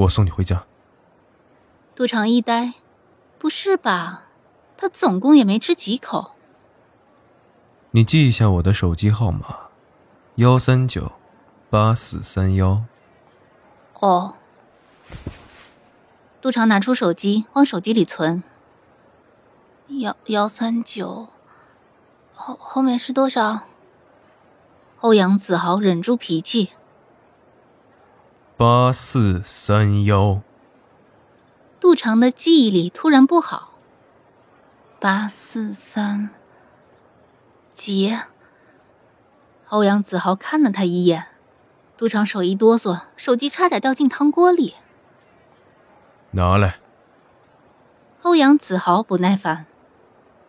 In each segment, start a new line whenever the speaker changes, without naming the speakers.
我送你回家。
杜长一呆，不是吧？他总共也没吃几口。
你记一下我的手机号码：幺三九八四三幺。
哦。杜长拿出手机，往手机里存。幺幺三九，后后面是多少？欧阳子豪忍住脾气。
八四三幺。
杜长的记忆力突然不好。八四三。急！欧阳子豪看了他一眼，杜长手一哆嗦，手机差点掉进汤锅里。
拿来！
欧阳子豪不耐烦。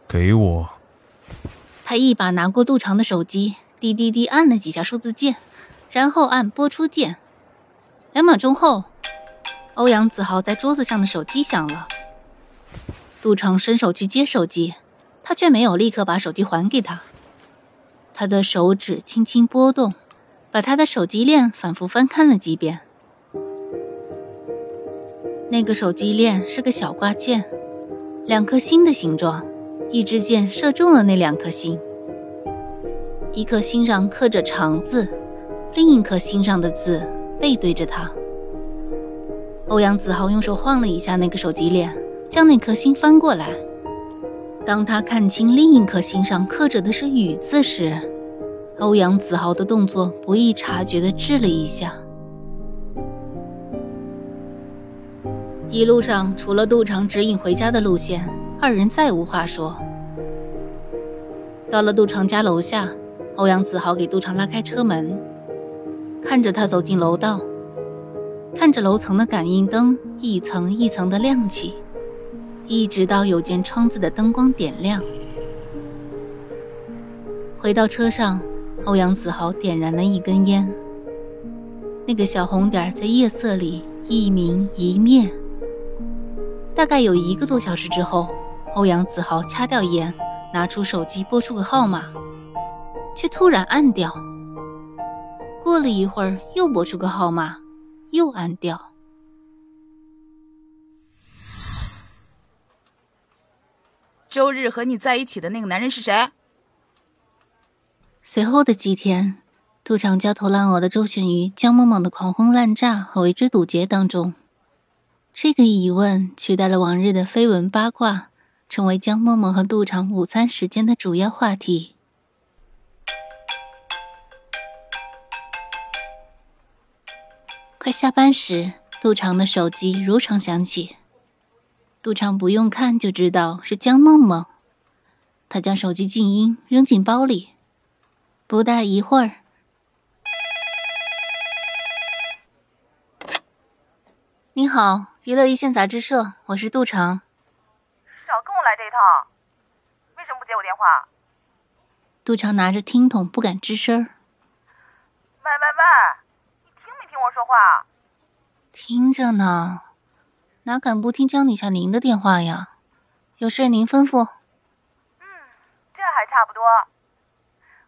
给我！
他一把拿过杜长的手机，滴滴滴按了几下数字键，然后按播出键。两秒钟后，欧阳子豪在桌子上的手机响了。杜长伸手去接手机，他却没有立刻把手机还给他。他的手指轻轻拨动，把他的手机链反复翻看了几遍。那个手机链是个小挂件，两颗星的形状，一支箭射中了那两颗星。一颗星上刻着“长”字，另一颗星上的字背对着他。欧阳子豪用手晃了一下那个手机链，将那颗心翻过来。当他看清另一颗心上刻着的是“雨”字时，欧阳子豪的动作不易察觉的滞了一下。一路上，除了杜长指引回家的路线，二人再无话说。到了杜长家楼下，欧阳子豪给杜长拉开车门，看着他走进楼道，看着楼层的感应灯一层一层的亮起。一直到有间窗子的灯光点亮，回到车上，欧阳子豪点燃了一根烟。那个小红点在夜色里一明一灭。大概有一个多小时之后，欧阳子豪掐掉烟，拿出手机拨出个号码，却突然按掉。过了一会儿，又拨出个号码，又按掉。
周日和你在一起的那个男人是谁？
随后的几天，杜长焦头烂额的周旋于江梦梦的狂轰滥炸和围追堵截当中。这个疑问取代了往日的绯闻八卦，成为江梦梦和杜长午餐时间的主要话题。快下班时，杜长的手机如常响起。杜长不用看就知道是江梦梦，他将手机静音扔进包里。不大一会儿，你好，娱乐一线杂志社，我是杜长。
少跟我来这一套，为什么不接我电话？
杜长拿着听筒不敢吱声。喂
喂喂，话？
听着呢。哪敢不听江女侠您的电话呀？有事您吩咐。
嗯，这还差不多。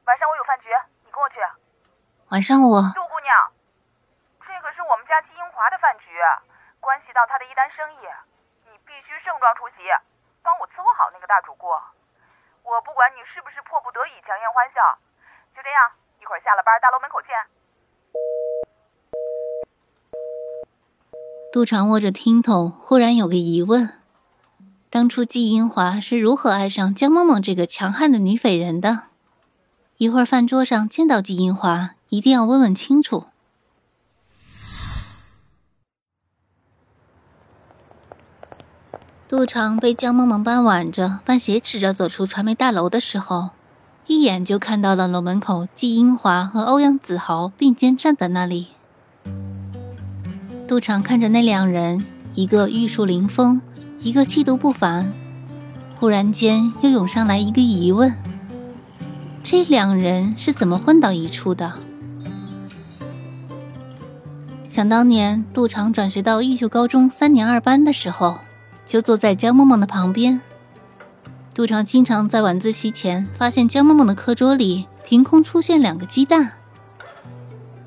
晚上我有饭局，你跟我去。
晚上我。
杜姑娘，这可是我们家季英华的饭局，关系到他的一单生意，你必须盛装出席，帮我伺候好那个大主顾。我不管你是不是迫不得已强颜欢笑，就这样，一会儿下了班，大楼门口见。
杜长握着听筒，忽然有个疑问：当初季英华是如何爱上江梦梦这个强悍的女匪人的？一会儿饭桌上见到季英华，一定要问问清楚。杜长被江梦梦半挽着、半挟持着走出传媒大楼的时候，一眼就看到了楼门口季英华和欧阳子豪并肩站在那里。杜长看着那两人，一个玉树临风，一个气度不凡，忽然间又涌上来一个疑问：这两人是怎么混到一处的？想当年，杜长转学到玉秀高中三年二班的时候，就坐在江梦梦的旁边。杜长经常在晚自习前发现江梦梦的课桌里凭空出现两个鸡蛋。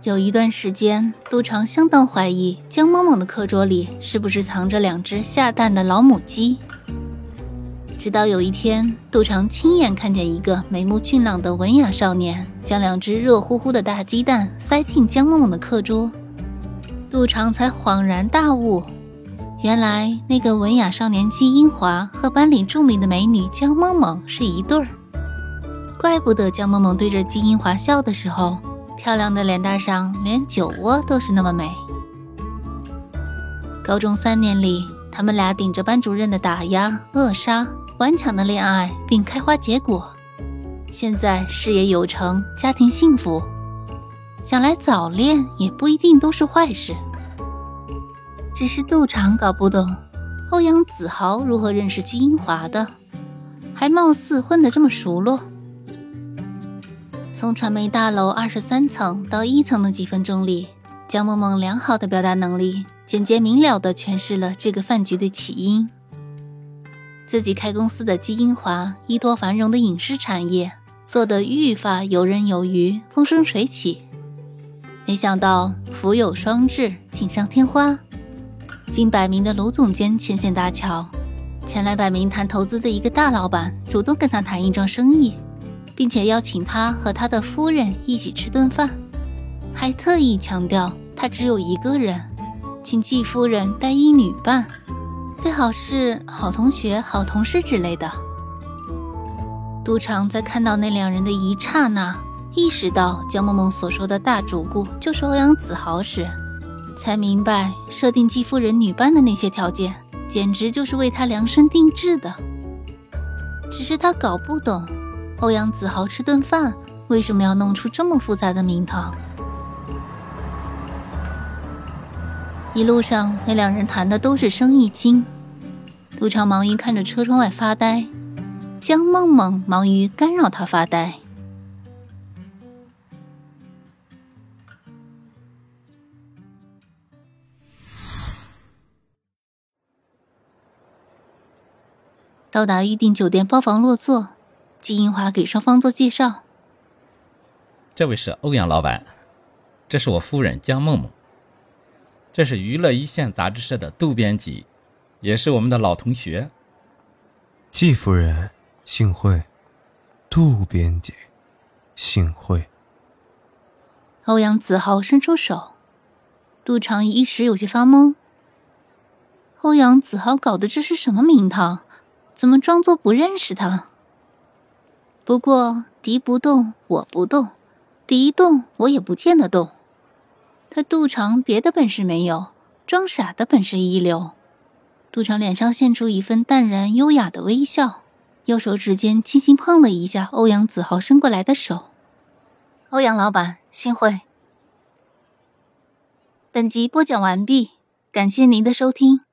有一段时间，杜长相当怀疑江梦梦的课桌里是不是藏着两只下蛋的老母鸡。直到有一天，杜长亲眼看见一个眉目俊朗的文雅少年将两只热乎乎的大鸡蛋塞进江梦梦的课桌。杜长才恍然大悟，原来那个文雅少年季英华和班里著名的美女江梦梦是一对儿。怪不得江梦梦对着季英华笑的时候，漂亮的脸蛋上连酒窝都是那么美。高中三年里，他们俩顶着班主任的打压扼杀，顽强的恋爱并开花结果，现在事业有成，家庭幸福。想来早恋也不一定都是坏事。只是杜长搞不懂，欧阳子豪如何认识金英华的，还貌似混得这么熟络。从传媒大楼二十三层到一层的几分钟里，江梦梦良好的表达能力，简洁明了地诠释了这个饭局的起因。自己开公司的金英华，依托繁荣的影视产业，做得愈发游刃有余，风生水起。没想到福有双至，锦上添花。近百名的卢总监牵线搭桥，前来摆明谈投资的一个大老板主动跟他谈一桩生意，并且邀请他和他的夫人一起吃顿饭，还特意强调他只有一个人，请季夫人带一女伴，最好是好同学、好同事之类的。杜长在看到那两人的一刹那。意识到江梦梦所说的大主顾就是欧阳子豪时，才明白设定季夫人女伴的那些条件，简直就是为他量身定制的。只是他搞不懂，欧阳子豪吃顿饭为什么要弄出这么复杂的名堂。一路上，那两人谈的都是生意经。杜长忙于看着车窗外发呆，江梦梦忙于干扰他发呆。到达预定酒店包房落座，季英华给双方做介绍。
这位是欧阳老板，这是我夫人江梦梦，这是娱乐一线杂志社的杜编辑，也是我们的老同学。
季夫人幸会，杜编辑幸会。
欧阳子豪伸出手，杜长一时有些发懵。欧阳子豪搞的这是什么名堂？怎么装作不认识他？不过敌不动我不动，敌动我也不见得动。他杜长别的本事没有，装傻的本事一流。杜长脸上现出一份淡然优雅的微笑，右手指尖轻轻碰了一下欧阳子豪伸过来的手。欧阳老板，幸会。本集播讲完毕，感谢您的收听。